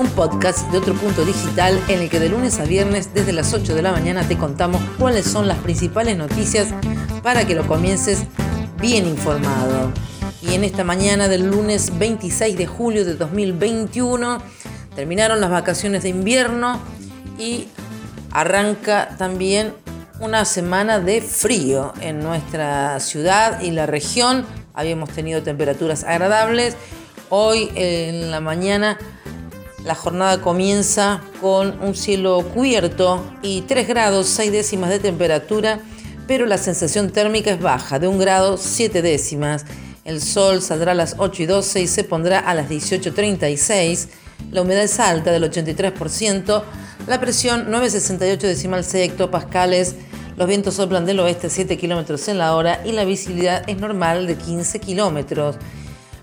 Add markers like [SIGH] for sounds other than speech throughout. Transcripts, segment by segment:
un podcast de otro punto digital en el que de lunes a viernes desde las 8 de la mañana te contamos cuáles son las principales noticias para que lo comiences bien informado. Y en esta mañana del lunes 26 de julio de 2021 terminaron las vacaciones de invierno y arranca también una semana de frío en nuestra ciudad y la región. Habíamos tenido temperaturas agradables. Hoy en la mañana la jornada comienza con un cielo cubierto y 3 grados 6 décimas de temperatura, pero la sensación térmica es baja, de 1 grado 7 décimas. El sol saldrá a las 8 y 12 y se pondrá a las 18.36. La humedad es alta del 83%. La presión 9,68 decimal 6 hectopascales los vientos soplan del oeste a 7 kilómetros en la hora y la visibilidad es normal de 15 kilómetros.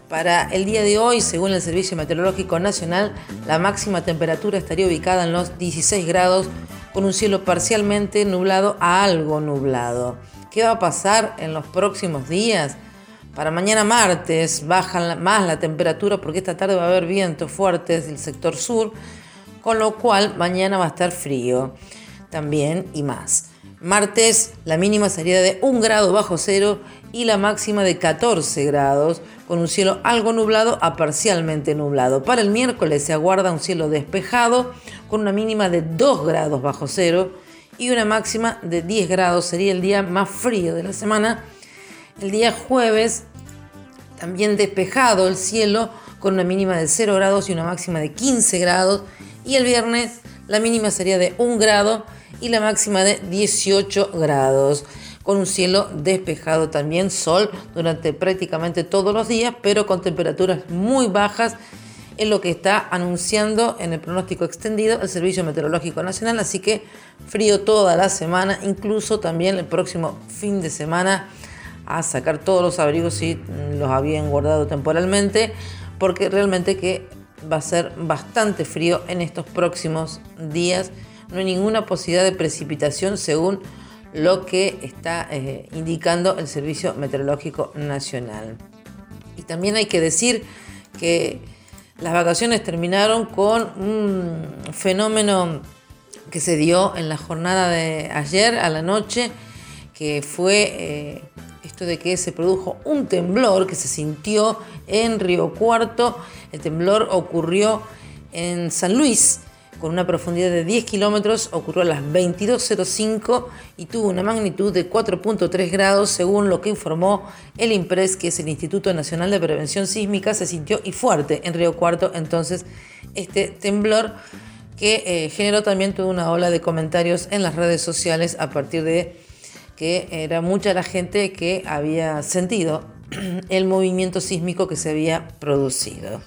Para el día de hoy, según el Servicio Meteorológico Nacional, la máxima temperatura estaría ubicada en los 16 grados con un cielo parcialmente nublado a algo nublado. ¿Qué va a pasar en los próximos días? Para mañana martes baja más la temperatura porque esta tarde va a haber vientos fuertes del sector sur, con lo cual mañana va a estar frío también y más. Martes la mínima sería de 1 grado bajo cero y la máxima de 14 grados, con un cielo algo nublado a parcialmente nublado. Para el miércoles se aguarda un cielo despejado, con una mínima de 2 grados bajo cero y una máxima de 10 grados. Sería el día más frío de la semana. El día jueves también despejado el cielo, con una mínima de 0 grados y una máxima de 15 grados. Y el viernes la mínima sería de 1 grado y la máxima de 18 grados con un cielo despejado también, sol durante prácticamente todos los días, pero con temperaturas muy bajas, es lo que está anunciando en el pronóstico extendido el Servicio Meteorológico Nacional, así que frío toda la semana, incluso también el próximo fin de semana a sacar todos los abrigos si los habían guardado temporalmente, porque realmente que va a ser bastante frío en estos próximos días. No hay ninguna posibilidad de precipitación según lo que está eh, indicando el Servicio Meteorológico Nacional. Y también hay que decir que las vacaciones terminaron con un fenómeno que se dio en la jornada de ayer a la noche, que fue eh, esto de que se produjo un temblor que se sintió en Río Cuarto. El temblor ocurrió en San Luis, con una profundidad de 10 kilómetros, ocurrió a las 22.05 y tuvo una magnitud de 4.3 grados, según lo que informó el IMPRES, que es el Instituto Nacional de Prevención Sísmica, se sintió y fuerte en Río Cuarto. Entonces, este temblor que eh, generó también toda una ola de comentarios en las redes sociales a partir de que era mucha la gente que había sentido [CLEARS THROAT] el movimiento sísmico que se había producido.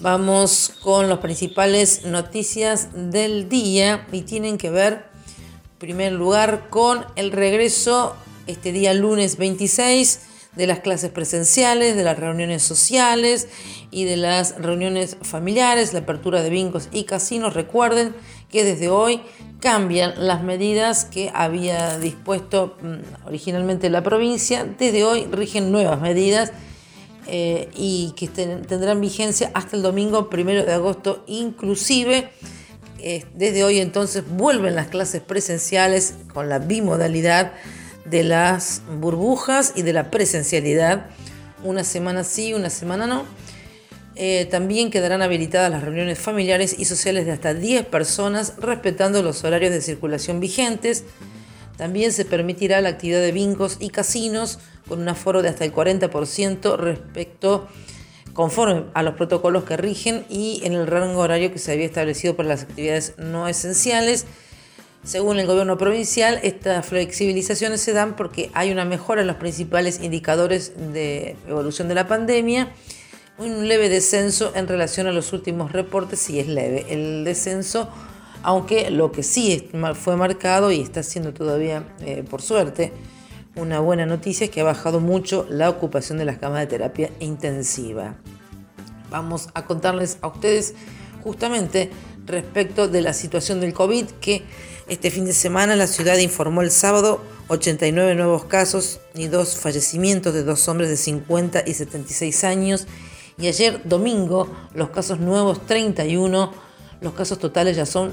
Vamos con las principales noticias del día y tienen que ver, en primer lugar, con el regreso este día lunes 26 de las clases presenciales, de las reuniones sociales y de las reuniones familiares, la apertura de vincos y casinos. Recuerden que desde hoy cambian las medidas que había dispuesto mm, originalmente la provincia. Desde hoy rigen nuevas medidas eh, y que tendrán vigencia hasta el domingo primero de agosto inclusive. Eh, desde hoy entonces vuelven las clases presenciales con la bimodalidad de las burbujas y de la presencialidad. Una semana sí, una semana no. Eh, también quedarán habilitadas las reuniones familiares y sociales de hasta 10 personas, respetando los horarios de circulación vigentes. También se permitirá la actividad de bingos y casinos con un aforo de hasta el 40% respecto conforme a los protocolos que rigen y en el rango horario que se había establecido para las actividades no esenciales. Según el gobierno provincial, estas flexibilizaciones se dan porque hay una mejora en los principales indicadores de evolución de la pandemia, un leve descenso en relación a los últimos reportes, si es leve. El descenso aunque lo que sí fue marcado y está siendo todavía, eh, por suerte, una buena noticia es que ha bajado mucho la ocupación de las camas de terapia intensiva. Vamos a contarles a ustedes justamente respecto de la situación del COVID que este fin de semana la ciudad informó el sábado 89 nuevos casos y dos fallecimientos de dos hombres de 50 y 76 años y ayer domingo los casos nuevos 31, los casos totales ya son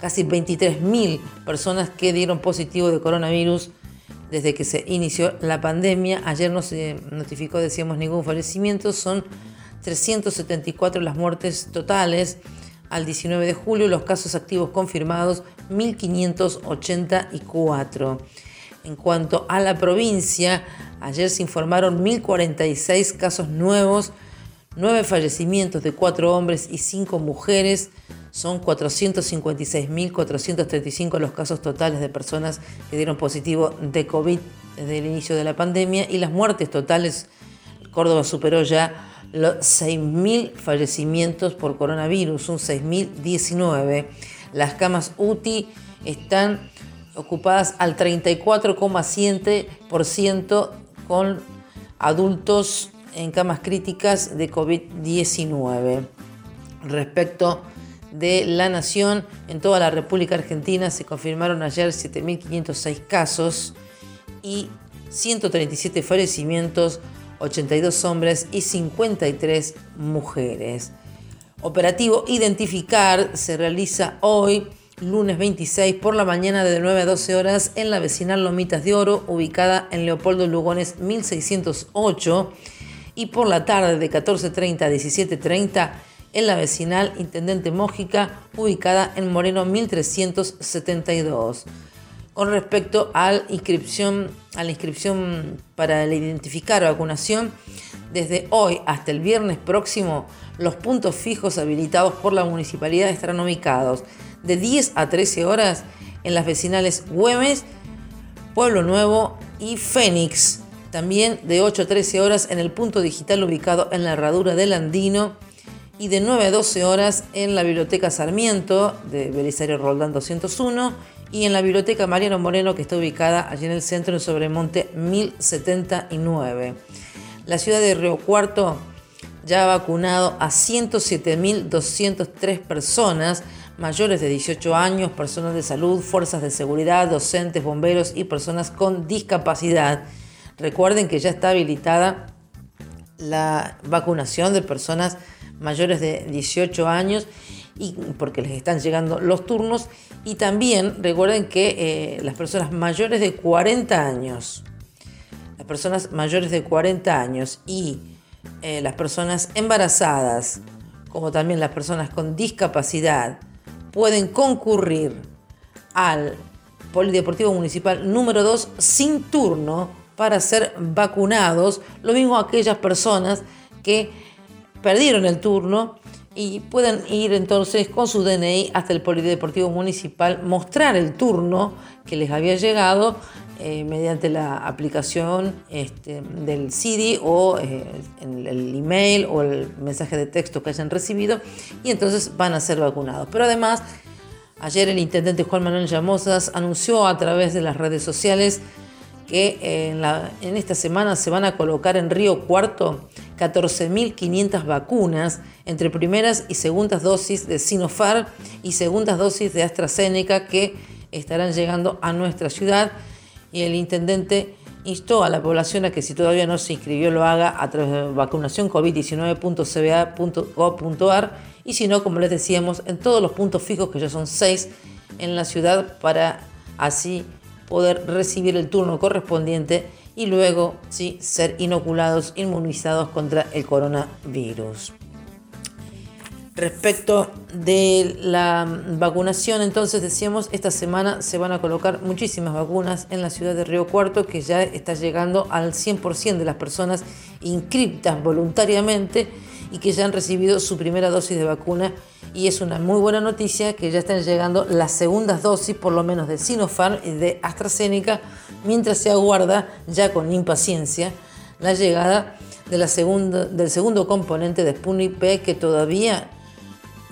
casi 23.000 personas que dieron positivo de coronavirus desde que se inició la pandemia. Ayer no se notificó, decíamos, ningún fallecimiento. Son 374 las muertes totales al 19 de julio, los casos activos confirmados 1584. En cuanto a la provincia, ayer se informaron 1046 casos nuevos, 9 fallecimientos de 4 hombres y 5 mujeres. Son 456.435 los casos totales de personas que dieron positivo de COVID desde el inicio de la pandemia y las muertes totales, Córdoba superó ya los 6.000 fallecimientos por coronavirus, un 6.019. Las camas UTI están ocupadas al 34,7% con adultos en camas críticas de COVID-19. Respecto de la nación, en toda la República Argentina se confirmaron ayer 7.506 casos y 137 fallecimientos 82 hombres y 53 mujeres. Operativo Identificar se realiza hoy, lunes 26, por la mañana de 9 a 12 horas en la vecinal Lomitas de Oro, ubicada en Leopoldo Lugones 1608, y por la tarde de 14.30 a 17.30 en la vecinal Intendente Mójica, ubicada en Moreno 1372 con respecto a la inscripción, a la inscripción para el identificar vacunación. Desde hoy hasta el viernes próximo, los puntos fijos habilitados por la municipalidad estarán ubicados de 10 a 13 horas en las vecinales Güemes, Pueblo Nuevo y Fénix. También de 8 a 13 horas en el punto digital ubicado en la herradura del Andino y de 9 a 12 horas en la Biblioteca Sarmiento de Belisario Roldán 201 y en la Biblioteca Mariano Moreno que está ubicada allí en el centro en Sobremonte 1079. La ciudad de Río Cuarto ya ha vacunado a 107.203 personas mayores de 18 años, personas de salud, fuerzas de seguridad, docentes, bomberos y personas con discapacidad. Recuerden que ya está habilitada la vacunación de personas mayores de 18 años y porque les están llegando los turnos. Y también recuerden que eh, las personas mayores de 40 años, las personas mayores de 40 años y eh, las personas embarazadas, como también las personas con discapacidad, pueden concurrir al Polideportivo Municipal número 2 sin turno para ser vacunados. Lo mismo aquellas personas que perdieron el turno y pueden ir entonces con su DNI hasta el Polideportivo Municipal, mostrar el turno que les había llegado eh, mediante la aplicación este, del CD o eh, el email o el mensaje de texto que hayan recibido y entonces van a ser vacunados. Pero además, ayer el intendente Juan Manuel Llamosas anunció a través de las redes sociales que en esta semana se van a colocar en Río Cuarto 14.500 vacunas entre primeras y segundas dosis de Sinopharm y segundas dosis de AstraZeneca que estarán llegando a nuestra ciudad. Y el intendente instó a la población a que si todavía no se inscribió lo haga a través de vacunación covid19.cba.gov.ar y si no, como les decíamos, en todos los puntos fijos que ya son seis en la ciudad para así poder recibir el turno correspondiente y luego sí, ser inoculados, inmunizados contra el coronavirus. Respecto de la vacunación, entonces decíamos, esta semana se van a colocar muchísimas vacunas en la ciudad de Río Cuarto, que ya está llegando al 100% de las personas inscritas voluntariamente y que ya han recibido su primera dosis de vacuna. Y es una muy buena noticia que ya están llegando las segundas dosis, por lo menos de Sinopharm y de AstraZeneca, mientras se aguarda ya con impaciencia la llegada del segundo componente de Sputnik P que todavía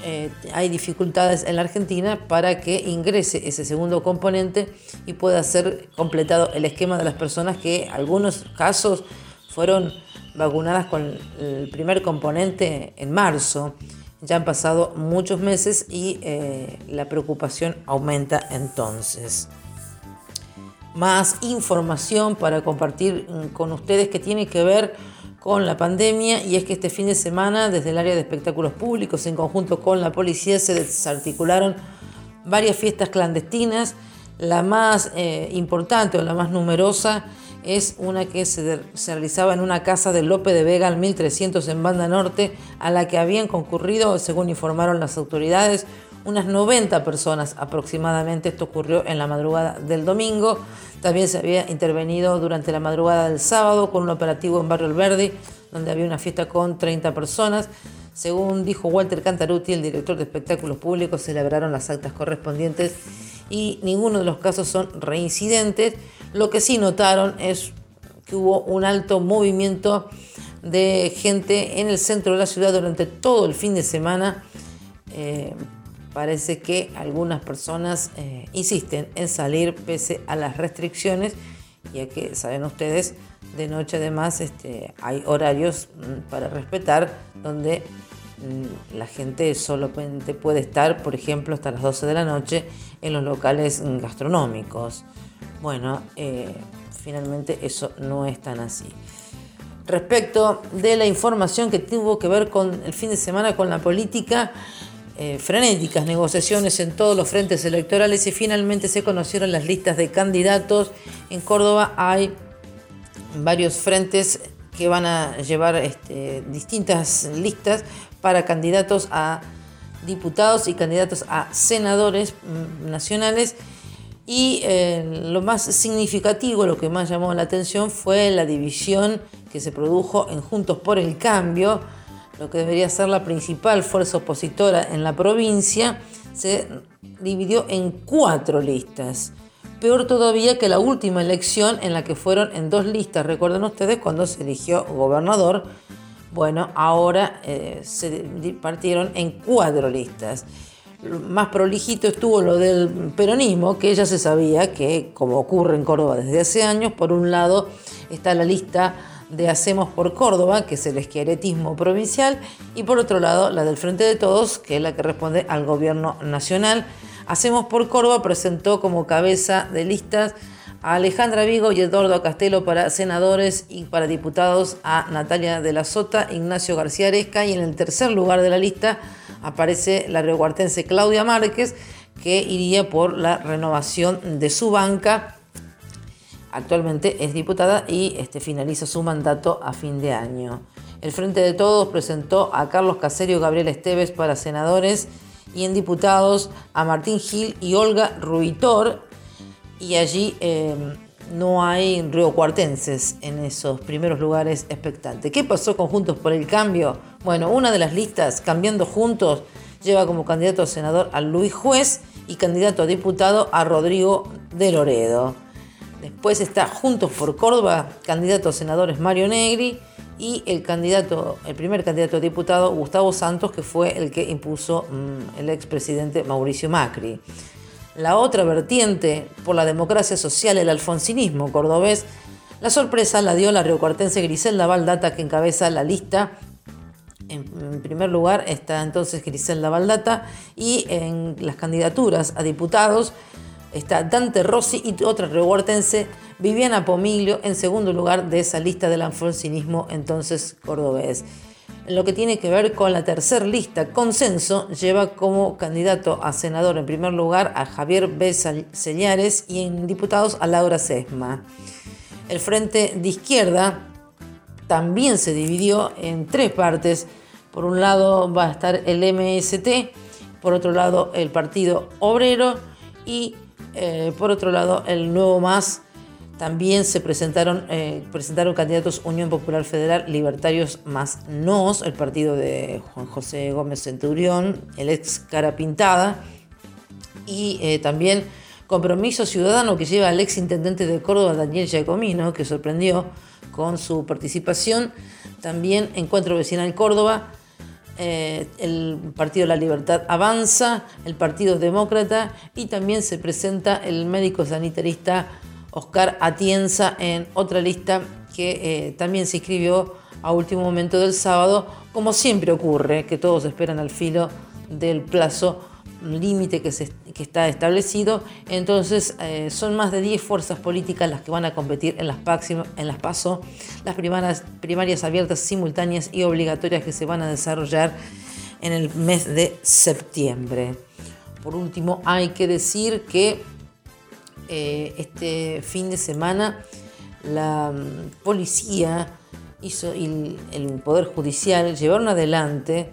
eh, hay dificultades en la Argentina para que ingrese ese segundo componente y pueda ser completado el esquema de las personas que en algunos casos fueron vacunadas con el primer componente en marzo. Ya han pasado muchos meses y eh, la preocupación aumenta entonces. Más información para compartir mm, con ustedes que tiene que ver con la pandemia y es que este fin de semana desde el área de espectáculos públicos en conjunto con la policía se desarticularon varias fiestas clandestinas. La más eh, importante o la más numerosa es una que se, realizaba en una casa de Lope de Vega al 1300 en Banda Norte, a la que habían concurrido, según informaron las autoridades, unas 90 personas aproximadamente. Esto ocurrió en la madrugada del domingo. También se había intervenido durante la madrugada del sábado con un operativo en Barrio El Verde, donde había una fiesta con 30 personas. Según dijo Walter Cantaruti, el director de espectáculos públicos, celebraron las actas correspondientes y ninguno de los casos son reincidentes. Lo que sí notaron es que hubo un alto movimiento de gente en el centro de la ciudad durante todo el fin de semana. Eh, parece que algunas personas eh, insisten en salir pese a las restricciones, ya que saben ustedes, de noche además este, hay horarios mm, para respetar donde mm, la gente solamente puede estar, por ejemplo, hasta las 12 de la noche en los locales gastronómicos. Bueno, eh, finalmente eso no es tan así. Respecto de la información que tuvo que ver con el fin de semana con la política, eh, frenéticas negociaciones en todos los frentes electorales y finalmente se conocieron las listas de candidatos. En Córdoba hay varios frentes que van a llevar este, distintas listas para candidatos a diputados y candidatos a senadores mm, nacionales. Y eh, lo más significativo, lo que más llamó la atención fue la división que se produjo en Juntos por el Cambio, lo que debería ser la principal fuerza opositora en la provincia, se dividió en cuatro listas. Peor todavía que la última elección en la que fueron en dos listas. Recuerden ustedes cuando se eligió gobernador. Bueno, ahora eh, se partieron en cuatro listas. Más prolijito estuvo lo del peronismo, que ya se sabía que, como ocurre en Córdoba desde hace años, por un lado está la lista de Hacemos por Córdoba, que es el esqueletismo provincial, y por otro lado la del Frente de Todos, que es la que responde al gobierno nacional. Hacemos por Córdoba presentó como cabeza de listas a Alejandra Vigo y Eduardo Castelo para senadores y para diputados a Natalia de la Sota, Ignacio García Aresca y en el tercer lugar de la lista aparece la riocuartense Claudia Márquez que iría por la renovación de su banca Actualmente es diputada y este, finaliza su mandato a fin de año. El Frente de Todos presentó a Carlos Caserio y Gabriel Esteves para senadores y en diputados a Martín Gil y Olga Ruitor. Y allí em, no hay riocuartenses en esos primeros lugares expectantes. ¿Qué pasó con Juntos por el Cambio? Bueno, una de las listas, Cambiando Juntos, lleva como candidato a senador a Luis Juez y candidato a diputado a Rodrigo de Loredo. Después está Juntos por Córdoba, candidato a senadores Mario Negri y el candidato, el primer candidato a diputado Gustavo Santos, que fue el que impuso mm, el expresidente Mauricio Macri. La otra vertiente por la democracia social, el alfonsinismo cordobés, la sorpresa la dio la riocuartense Griselda Valdata, que encabeza la lista. En primer lugar está entonces Griselda Valdata y en las candidaturas a diputados está Dante Rossi y otra rehuertense, Viviana Pomiglio, en segundo lugar de esa lista del alfonsinismo entonces cordobés. En lo que tiene que ver con la tercera lista, Consenso lleva como candidato a senador en primer lugar a Javier B. Señares y en diputados a Laura Sesma. El frente de izquierda también se dividió en tres partes. Por un lado va a estar el MST, por otro lado el Partido Obrero y eh, por otro lado, el Nuevo Más también se presentaron, eh, presentaron candidatos Unión Popular Federal, Libertarios más NOS, el partido de Juan José Gómez Centurión, el ex Cara Pintada, y eh, también Compromiso Ciudadano que lleva al ex intendente de Córdoba, Daniel Giacomino, que sorprendió con su participación. También Encuentro Vecinal Córdoba, eh, el Partido de la Libertad Avanza, el Partido Demócrata y también se presenta el médico sanitarista Oscar Atienza en otra lista que eh, también se inscribió a último momento del sábado, como siempre ocurre, que todos esperan al filo del plazo límite que, está establecido. Entonces, eh, son más de 10 fuerzas políticas las que van a competir en las, en las PASO, las primarias, primarias abiertas, simultáneas y obligatorias que se van a desarrollar en el mes de septiembre. Por último, hay que decir que eh, este fin de semana la mm, policía y el Poder Judicial llevaron adelante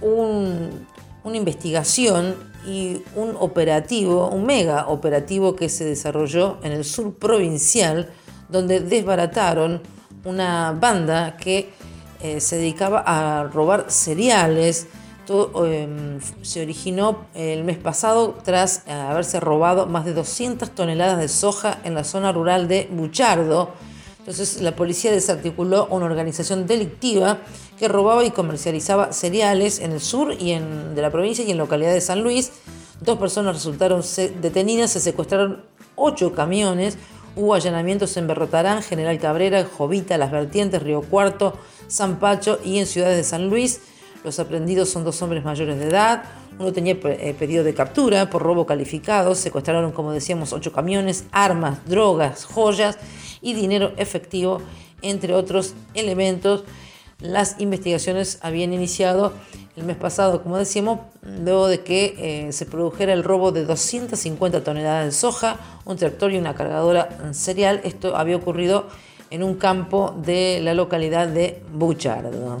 un, una investigación y un operativo, un mega operativo que se desarrolló en el sur provincial, donde desbarataron una banda que eh, se dedicaba a robar cereales. Todo, em, se originó el mes pasado tras haberse robado más de 200 toneladas de soja en la zona rural de Buchardo. Entonces la policía desarticuló una organización delictiva que robaba y comercializaba cereales en el sur y en, de la provincia y en localidad de San Luis. Dos personas resultaron detenidas, se secuestraron ocho camiones, hubo allanamientos en Berrotarán, General Cabrera, Jovita, Las Vertientes, Río Cuarto, San Pacho y en ciudades de San Luis. Los aprendidos son dos hombres mayores de edad. Uno tenía eh, pedido de captura por robo calificado. Secuestraron, como decíamos, ocho camiones, armas, drogas, joyas y dinero efectivo, entre otros elementos. Las investigaciones habían iniciado el mes pasado, como decíamos, luego de que eh, se produjera el robo de 250 toneladas de soja, un tractor y una cargadora cereal. Esto había ocurrido en un campo de la localidad de Buchardo.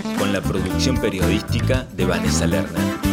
con la producción periodística de Vanessa Lerner.